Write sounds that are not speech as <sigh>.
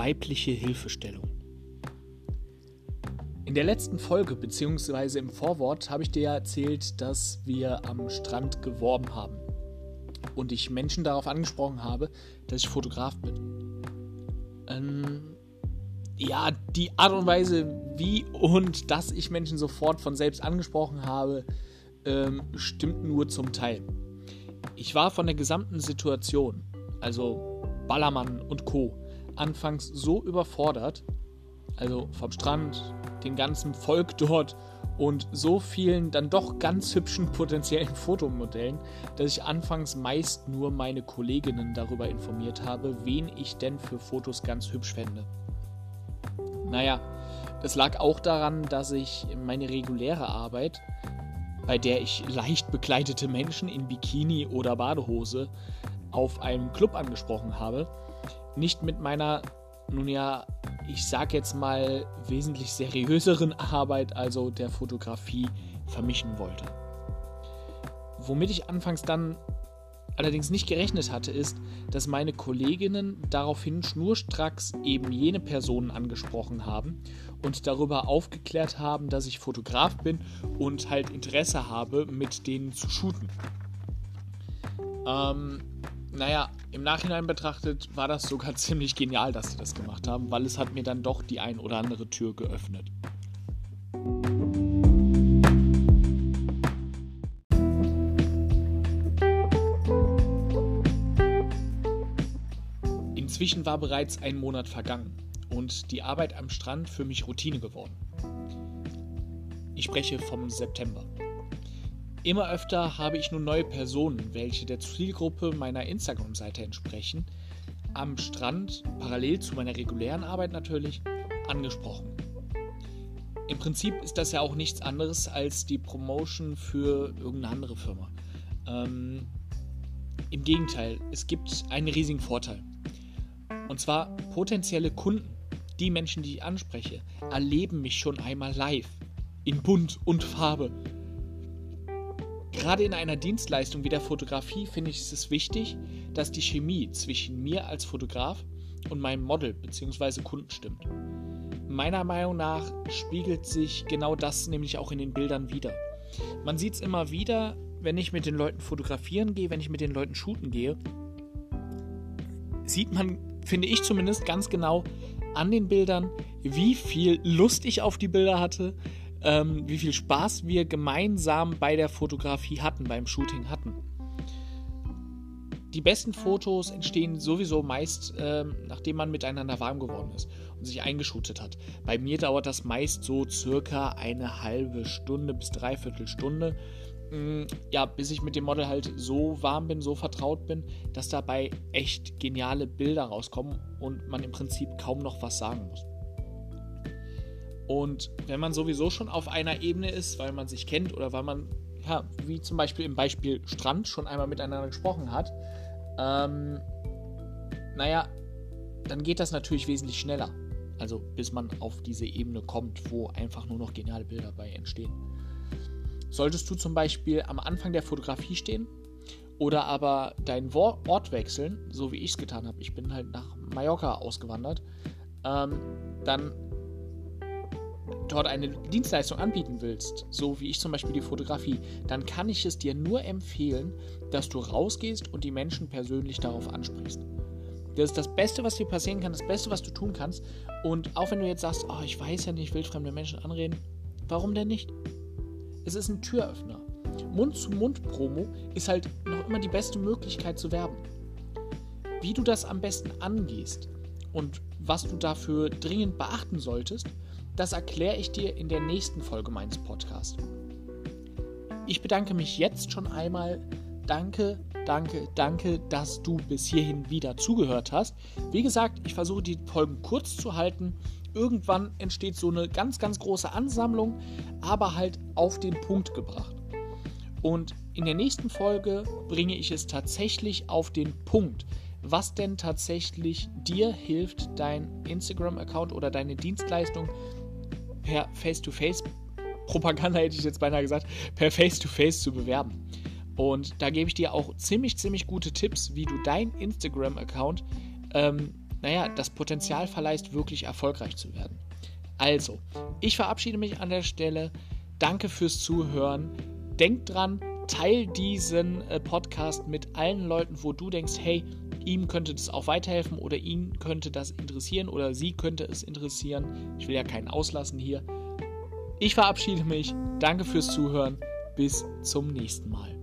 weibliche Hilfestellung. In der letzten Folge bzw. im Vorwort habe ich dir ja erzählt, dass wir am Strand geworben haben und ich Menschen darauf angesprochen habe, dass ich Fotograf bin. Ähm, ja, die Art und Weise, wie und dass ich Menschen sofort von selbst angesprochen habe, ähm, stimmt nur zum Teil. Ich war von der gesamten Situation, also Ballermann und Co., anfangs so überfordert, also vom Strand, dem ganzen Volk <laughs> dort und so vielen dann doch ganz hübschen potenziellen Fotomodellen, dass ich anfangs meist nur meine Kolleginnen darüber informiert habe, wen ich denn für Fotos ganz hübsch fände. Naja, das lag auch daran, dass ich meine reguläre Arbeit, bei der ich leicht bekleidete Menschen in Bikini oder Badehose auf einem Club angesprochen habe, nicht mit meiner, nun ja, ich sag jetzt mal, wesentlich seriöseren Arbeit, also der Fotografie, vermischen wollte. Womit ich anfangs dann allerdings nicht gerechnet hatte, ist, dass meine Kolleginnen daraufhin schnurstracks eben jene Personen angesprochen haben und darüber aufgeklärt haben, dass ich Fotograf bin und halt Interesse habe, mit denen zu shooten. Ähm, naja, im Nachhinein betrachtet war das sogar <laughs> ziemlich genial, dass sie das gemacht haben, weil es hat mir dann doch die ein oder andere Tür geöffnet. Inzwischen war bereits ein Monat vergangen und die Arbeit am Strand für mich Routine geworden. Ich spreche vom September. Immer öfter habe ich nun neue Personen, welche der Zielgruppe meiner Instagram-Seite entsprechen, am Strand, parallel zu meiner regulären Arbeit natürlich, angesprochen. Im Prinzip ist das ja auch nichts anderes als die Promotion für irgendeine andere Firma. Ähm, Im Gegenteil, es gibt einen riesigen Vorteil. Und zwar potenzielle Kunden, die Menschen, die ich anspreche, erleben mich schon einmal live. In Bunt und Farbe Gerade in einer Dienstleistung wie der Fotografie finde ich es wichtig, dass die Chemie zwischen mir als Fotograf und meinem Model bzw. Kunden stimmt. Meiner Meinung nach spiegelt sich genau das nämlich auch in den Bildern wieder. Man sieht es immer wieder, wenn ich mit den Leuten fotografieren gehe, wenn ich mit den Leuten shooten gehe, sieht man, finde ich zumindest, ganz genau an den Bildern, wie viel Lust ich auf die Bilder hatte, ähm, wie viel Spaß wir gemeinsam bei der Fotografie hatten, beim Shooting hatten. Die besten Fotos entstehen sowieso meist, ähm, nachdem man miteinander warm geworden ist und sich eingeschootet hat. Bei mir dauert das meist so circa eine halbe Stunde bis dreiviertel Stunde. Mm, ja, bis ich mit dem Model halt so warm bin, so vertraut bin, dass dabei echt geniale Bilder rauskommen und man im Prinzip kaum noch was sagen muss. Und wenn man sowieso schon auf einer Ebene ist, weil man sich kennt oder weil man, ja, wie zum Beispiel im Beispiel Strand schon einmal miteinander gesprochen hat, ähm, naja, dann geht das natürlich wesentlich schneller. Also bis man auf diese Ebene kommt, wo einfach nur noch geniale Bilder bei entstehen. Solltest du zum Beispiel am Anfang der Fotografie stehen oder aber deinen Ort wechseln, so wie ich es getan habe, ich bin halt nach Mallorca ausgewandert, ähm, dann dort eine Dienstleistung anbieten willst, so wie ich zum Beispiel die Fotografie, dann kann ich es dir nur empfehlen, dass du rausgehst und die Menschen persönlich darauf ansprichst. Das ist das Beste, was dir passieren kann, das Beste, was du tun kannst. Und auch wenn du jetzt sagst, oh, ich weiß ja nicht, wildfremde Menschen anreden, warum denn nicht? Es ist ein Türöffner. Mund-zu-Mund-Promo ist halt noch immer die beste Möglichkeit zu werben. Wie du das am besten angehst und was du dafür dringend beachten solltest, das erkläre ich dir in der nächsten Folge meines Podcasts. Ich bedanke mich jetzt schon einmal. Danke, danke, danke, dass du bis hierhin wieder zugehört hast. Wie gesagt, ich versuche die Folgen kurz zu halten. Irgendwann entsteht so eine ganz, ganz große Ansammlung, aber halt auf den Punkt gebracht. Und in der nächsten Folge bringe ich es tatsächlich auf den Punkt, was denn tatsächlich dir hilft, dein Instagram-Account oder deine Dienstleistung per Face-to-Face-Propaganda hätte ich jetzt beinahe gesagt, per Face-to-Face -face zu bewerben. Und da gebe ich dir auch ziemlich, ziemlich gute Tipps, wie du deinen Instagram-Account ähm, naja, das Potenzial verleihst, wirklich erfolgreich zu werden. Also, ich verabschiede mich an der Stelle. Danke fürs Zuhören. Denkt dran, teil diesen äh, Podcast mit allen Leuten, wo du denkst, hey, ihm könnte das auch weiterhelfen oder ihn könnte das interessieren oder sie könnte es interessieren. Ich will ja keinen auslassen hier. Ich verabschiede mich. Danke fürs Zuhören. Bis zum nächsten Mal.